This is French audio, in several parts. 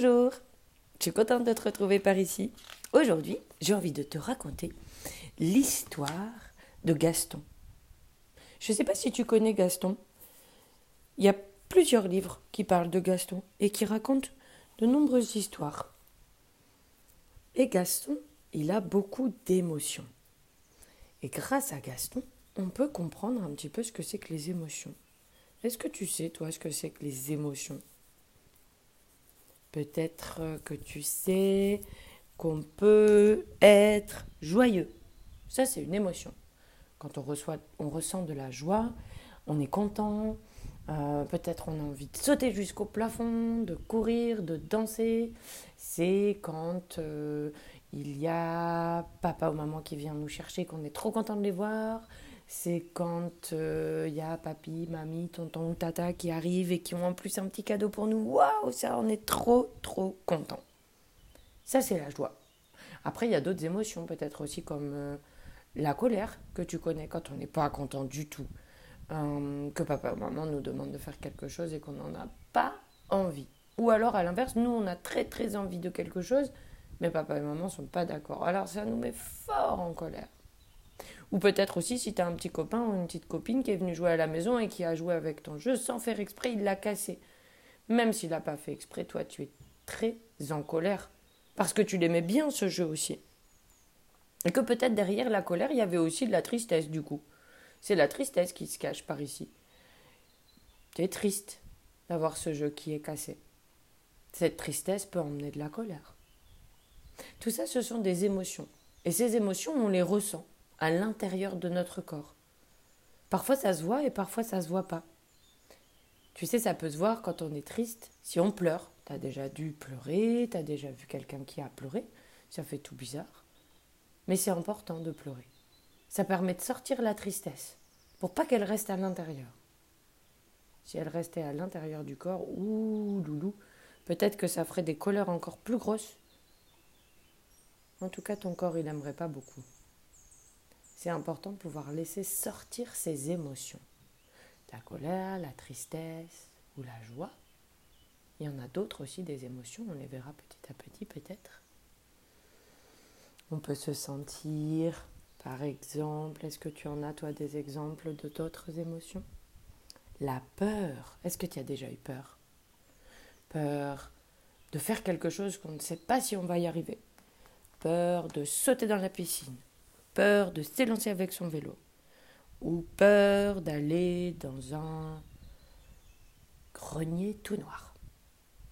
Bonjour, je suis contente de te retrouver par ici. Aujourd'hui, j'ai envie de te raconter l'histoire de Gaston. Je ne sais pas si tu connais Gaston. Il y a plusieurs livres qui parlent de Gaston et qui racontent de nombreuses histoires. Et Gaston, il a beaucoup d'émotions. Et grâce à Gaston, on peut comprendre un petit peu ce que c'est que les émotions. Est-ce que tu sais, toi, ce que c'est que les émotions? Peut-être que tu sais qu'on peut être joyeux. Ça, c'est une émotion. Quand on, reçoit, on ressent de la joie, on est content, euh, peut-être on a envie de sauter jusqu'au plafond, de courir, de danser. C'est quand euh, il y a papa ou maman qui vient nous chercher, qu'on est trop content de les voir. C'est quand euh, il y a papy, mamie, tonton ou tata qui arrivent et qui ont en plus un petit cadeau pour nous. Waouh, ça, on est trop, trop content. Ça, c'est la joie. Après, il y a d'autres émotions, peut-être aussi comme la colère que tu connais quand on n'est pas content du tout. Euh, que papa ou maman nous demande de faire quelque chose et qu'on n'en a pas envie. Ou alors à l'inverse, nous on a très très envie de quelque chose, mais papa et maman ne sont pas d'accord. Alors ça nous met fort en colère. Ou peut-être aussi si tu as un petit copain ou une petite copine qui est venu jouer à la maison et qui a joué avec ton jeu sans faire exprès, il l'a cassé. Même s'il n'a pas fait exprès, toi tu es très en colère. Parce que tu l'aimais bien ce jeu aussi. Et que peut-être derrière la colère, il y avait aussi de la tristesse du coup. C'est la tristesse qui se cache par ici. Tu es triste d'avoir ce jeu qui est cassé. Cette tristesse peut emmener de la colère. Tout ça, ce sont des émotions. Et ces émotions, on les ressent à l'intérieur de notre corps. Parfois ça se voit et parfois ça se voit pas. Tu sais, ça peut se voir quand on est triste, si on pleure. Tu as déjà dû pleurer, tu as déjà vu quelqu'un qui a pleuré, ça fait tout bizarre. Mais c'est important de pleurer. Ça permet de sortir la tristesse pour pas qu'elle reste à l'intérieur. Si elle restait à l'intérieur du corps, ouh loulou, peut-être que ça ferait des colères encore plus grosses. En tout cas, ton corps, il n'aimerait pas beaucoup. C'est important de pouvoir laisser sortir ses émotions. La colère, la tristesse ou la joie. Il y en a d'autres aussi, des émotions, on les verra petit à petit peut-être. On peut se sentir par exemple, est-ce que tu en as, toi, des exemples de d'autres émotions? La peur. Est-ce que tu as déjà eu peur? Peur de faire quelque chose qu'on ne sait pas si on va y arriver. Peur de sauter dans la piscine. Peur de s'élancer avec son vélo. Ou peur d'aller dans un grenier tout noir.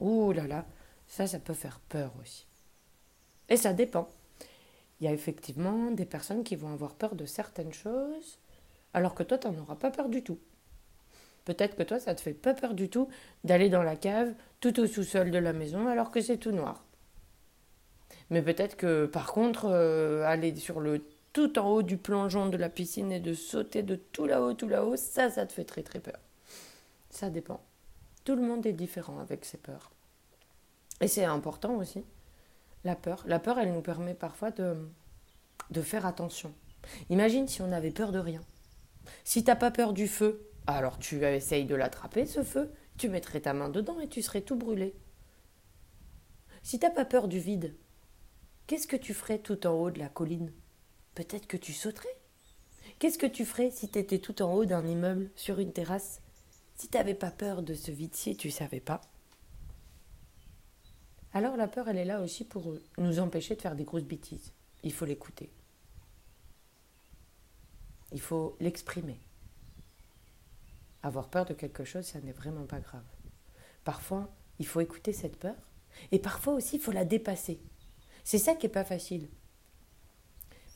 Ouh là là, ça, ça peut faire peur aussi. Et ça dépend il y a effectivement des personnes qui vont avoir peur de certaines choses, alors que toi, tu n'en auras pas peur du tout. Peut-être que toi, ça te fait pas peur du tout d'aller dans la cave tout au sous-sol de la maison alors que c'est tout noir. Mais peut-être que par contre, euh, aller sur le tout en haut du plongeon de la piscine et de sauter de tout là-haut, tout là-haut, ça, ça te fait très très peur. Ça dépend. Tout le monde est différent avec ses peurs. Et c'est important aussi la peur. La peur, elle nous permet parfois de, de faire attention. Imagine si on avait peur de rien. Si t'as pas peur du feu, alors tu essayes de l'attraper, ce feu, tu mettrais ta main dedans et tu serais tout brûlé. Si t'as pas peur du vide, qu'est-ce que tu ferais tout en haut de la colline? Peut-être que tu sauterais. Qu'est-ce que tu ferais si tu étais tout en haut d'un immeuble, sur une terrasse? Si t'avais pas peur de ce vide-ci, tu savais pas alors la peur, elle est là aussi pour nous empêcher de faire des grosses bêtises. Il faut l'écouter. Il faut l'exprimer. Avoir peur de quelque chose, ça n'est vraiment pas grave. Parfois, il faut écouter cette peur et parfois aussi, il faut la dépasser. C'est ça qui n'est pas facile.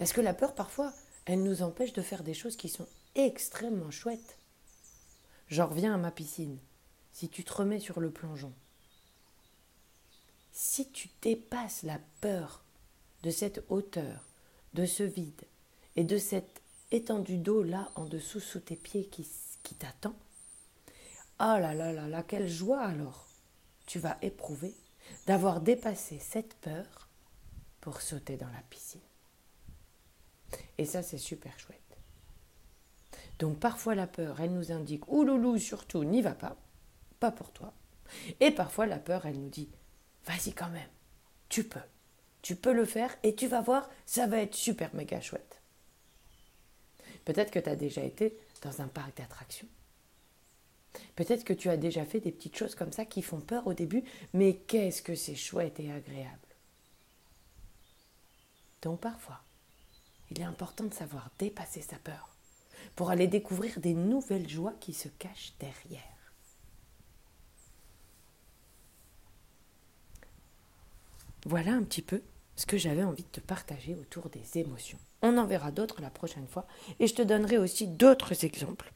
Parce que la peur, parfois, elle nous empêche de faire des choses qui sont extrêmement chouettes. J'en reviens à ma piscine. Si tu te remets sur le plongeon, si tu dépasses la peur de cette hauteur, de ce vide et de cette étendue d'eau là en dessous sous tes pieds qui, t'attend, oh là là là là, quelle joie alors tu vas éprouver d'avoir dépassé cette peur pour sauter dans la piscine. Et ça, c'est super chouette. Donc parfois la peur, elle nous indique, ouloulou, surtout, n'y va pas, pas pour toi. Et parfois la peur, elle nous dit, vas-y quand même. Tu peux. Tu peux le faire et tu vas voir, ça va être super méga chouette. Peut-être que tu as déjà été dans un parc d'attractions. Peut-être que tu as déjà fait des petites choses comme ça qui font peur au début, mais qu'est-ce que c'est chouette et agréable. Donc parfois, il est important de savoir dépasser sa peur pour aller découvrir des nouvelles joies qui se cachent derrière. Voilà un petit peu ce que j'avais envie de te partager autour des émotions. On en verra d'autres la prochaine fois et je te donnerai aussi d'autres exemples.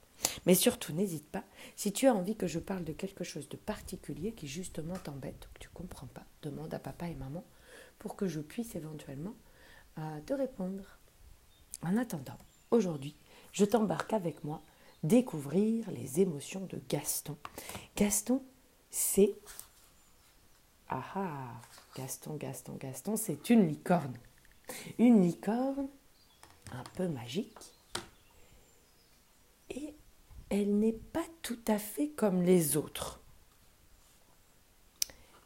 Mais surtout, n'hésite pas, si tu as envie que je parle de quelque chose de particulier qui justement t'embête ou que tu ne comprends pas, demande à papa et maman pour que je puisse éventuellement euh, te répondre. En attendant, aujourd'hui, je t'embarque avec moi découvrir les émotions de Gaston. Gaston, c'est... Ah ah Gaston, Gaston, Gaston, c'est une licorne. Une licorne un peu magique. Et elle n'est pas tout à fait comme les autres.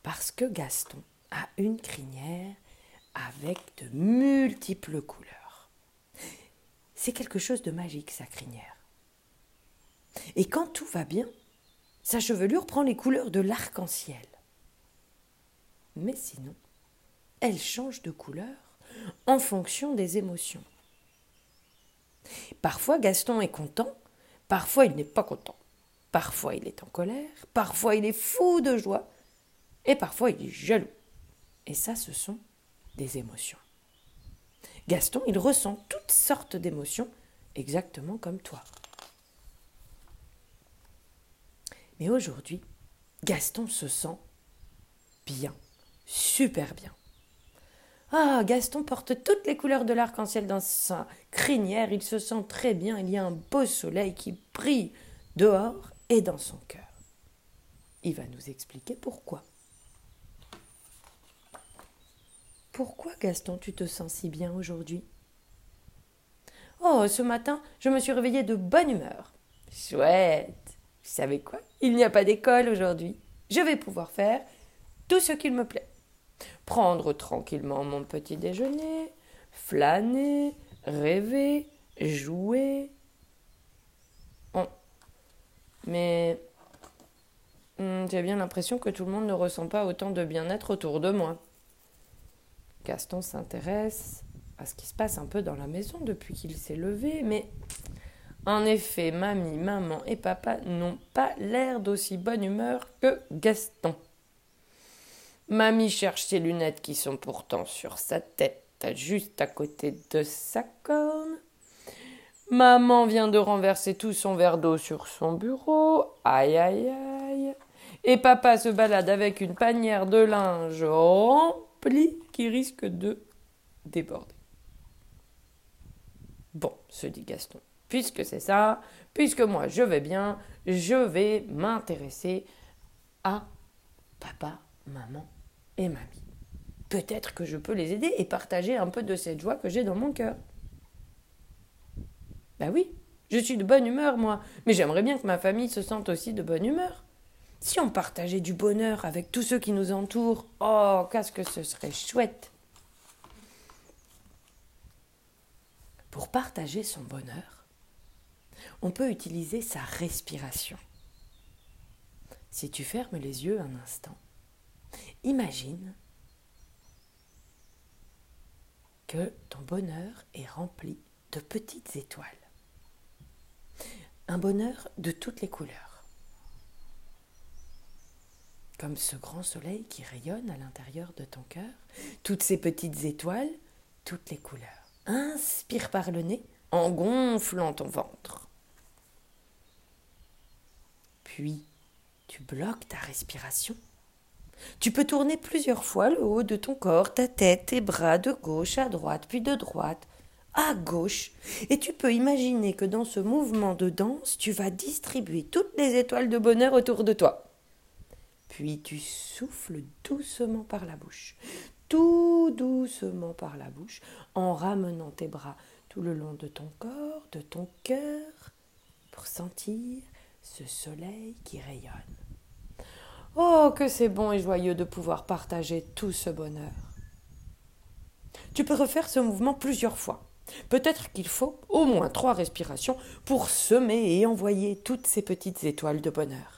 Parce que Gaston a une crinière avec de multiples couleurs. Quelque chose de magique, sa crinière. Et quand tout va bien, sa chevelure prend les couleurs de l'arc-en-ciel. Mais sinon, elle change de couleur en fonction des émotions. Parfois Gaston est content, parfois il n'est pas content. Parfois il est en colère, parfois il est fou de joie, et parfois il est jaloux. Et ça, ce sont des émotions. Gaston, il ressent toutes sortes d'émotions, exactement comme toi. Mais aujourd'hui, Gaston se sent bien super bien. Ah, Gaston porte toutes les couleurs de l'arc-en-ciel dans sa crinière, il se sent très bien, il y a un beau soleil qui brille dehors et dans son cœur. Il va nous expliquer pourquoi. Pourquoi, Gaston, tu te sens si bien aujourd'hui? Oh, ce matin, je me suis réveillée de bonne humeur. Chouette Vous savez quoi? Il n'y a pas d'école aujourd'hui. Je vais pouvoir faire tout ce qu'il me plaît prendre tranquillement mon petit déjeuner, flâner, rêver, jouer. Mais hmm, j'ai bien l'impression que tout le monde ne ressent pas autant de bien-être autour de moi. Gaston s'intéresse à ce qui se passe un peu dans la maison depuis qu'il s'est levé, mais en effet, mamie, maman et papa n'ont pas l'air d'aussi bonne humeur que Gaston. Mamie cherche ses lunettes qui sont pourtant sur sa tête, juste à côté de sa corne. Maman vient de renverser tout son verre d'eau sur son bureau. Aïe aïe aïe. Et papa se balade avec une panière de linge qui risque de déborder. Bon, se dit Gaston, puisque c'est ça, puisque moi je vais bien, je vais m'intéresser à papa, maman et mamie. Peut-être que je peux les aider et partager un peu de cette joie que j'ai dans mon cœur. Ben oui, je suis de bonne humeur, moi, mais j'aimerais bien que ma famille se sente aussi de bonne humeur. Si on partageait du bonheur avec tous ceux qui nous entourent, oh, qu'est-ce que ce serait chouette. Pour partager son bonheur, on peut utiliser sa respiration. Si tu fermes les yeux un instant, Imagine que ton bonheur est rempli de petites étoiles. Un bonheur de toutes les couleurs. Comme ce grand soleil qui rayonne à l'intérieur de ton cœur, toutes ces petites étoiles, toutes les couleurs. Inspire par le nez en gonflant ton ventre. Puis, tu bloques ta respiration tu peux tourner plusieurs fois le haut de ton corps, ta tête, tes bras de gauche à droite, puis de droite à gauche, et tu peux imaginer que dans ce mouvement de danse, tu vas distribuer toutes les étoiles de bonheur autour de toi. Puis tu souffles doucement par la bouche, tout doucement par la bouche, en ramenant tes bras tout le long de ton corps, de ton cœur, pour sentir ce soleil qui rayonne. Oh, que c'est bon et joyeux de pouvoir partager tout ce bonheur. Tu peux refaire ce mouvement plusieurs fois. Peut-être qu'il faut au moins trois respirations pour semer et envoyer toutes ces petites étoiles de bonheur.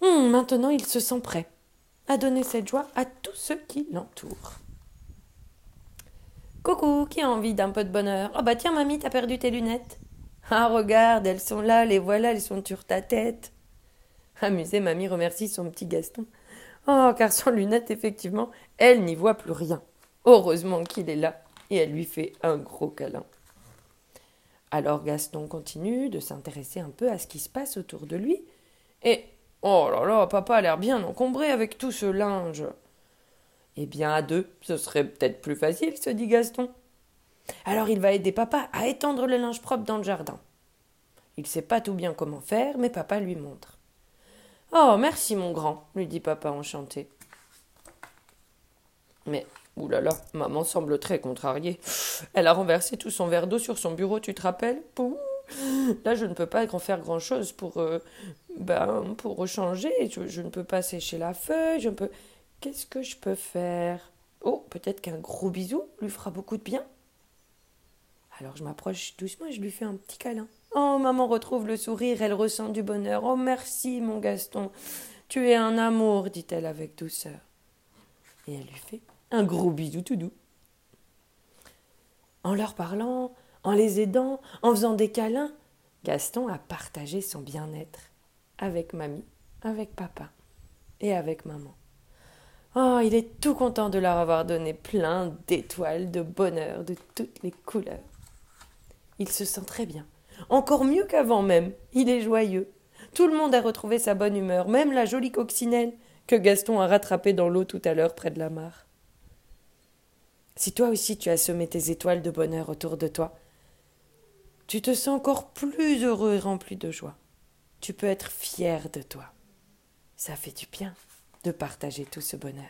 Hum, maintenant, il se sent prêt à donner cette joie à tous ceux qui l'entourent. Coucou, qui a envie d'un peu de bonheur? Oh bah tiens, mamie, t'as perdu tes lunettes. Ah, regarde, elles sont là, les voilà, elles sont sur ta tête. Amusée, mamie remercie son petit Gaston. Oh, car sans lunettes, effectivement, elle n'y voit plus rien. Heureusement qu'il est là, et elle lui fait un gros câlin. Alors Gaston continue de s'intéresser un peu à ce qui se passe autour de lui, et Oh là là, papa a l'air bien encombré avec tout ce linge. Eh bien, à deux, ce serait peut-être plus facile, se dit Gaston. Alors il va aider papa à étendre le linge propre dans le jardin. Il ne sait pas tout bien comment faire, mais papa lui montre. Oh, merci, mon grand, lui dit papa enchanté. Mais, oulala, maman semble très contrariée. Elle a renversé tout son verre d'eau sur son bureau, tu te rappelles? Là, je ne peux pas faire grand-chose pour, euh, ben, pour rechanger. Je, ne peux pas sécher la feuille. Je peux. Qu'est-ce que je peux faire? Oh, peut-être qu'un gros bisou lui fera beaucoup de bien. Alors je m'approche doucement et je lui fais un petit câlin. Oh, maman retrouve le sourire, elle ressent du bonheur. Oh, merci, mon Gaston. Tu es un amour, dit-elle avec douceur. Et elle lui fait un gros bisou tout doux. En leur parlant, en les aidant, en faisant des câlins, Gaston a partagé son bien-être avec mamie, avec papa et avec maman. Oh, il est tout content de leur avoir donné plein d'étoiles, de bonheur, de toutes les couleurs. Il se sent très bien, encore mieux qu'avant même. Il est joyeux. Tout le monde a retrouvé sa bonne humeur, même la jolie coccinelle que Gaston a rattrapée dans l'eau tout à l'heure près de la mare. Si toi aussi tu as semé tes étoiles de bonheur autour de toi, tu te sens encore plus heureux et rempli de joie. Tu peux être fier de toi. Ça fait du bien de partager tout ce bonheur.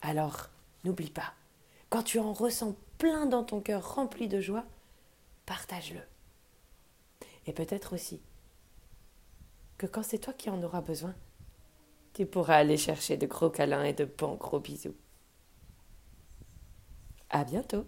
Alors, n'oublie pas, quand tu en ressens plein dans ton cœur rempli de joie, partage-le. Et peut-être aussi que quand c'est toi qui en auras besoin, tu pourras aller chercher de gros câlins et de bons gros bisous. À bientôt!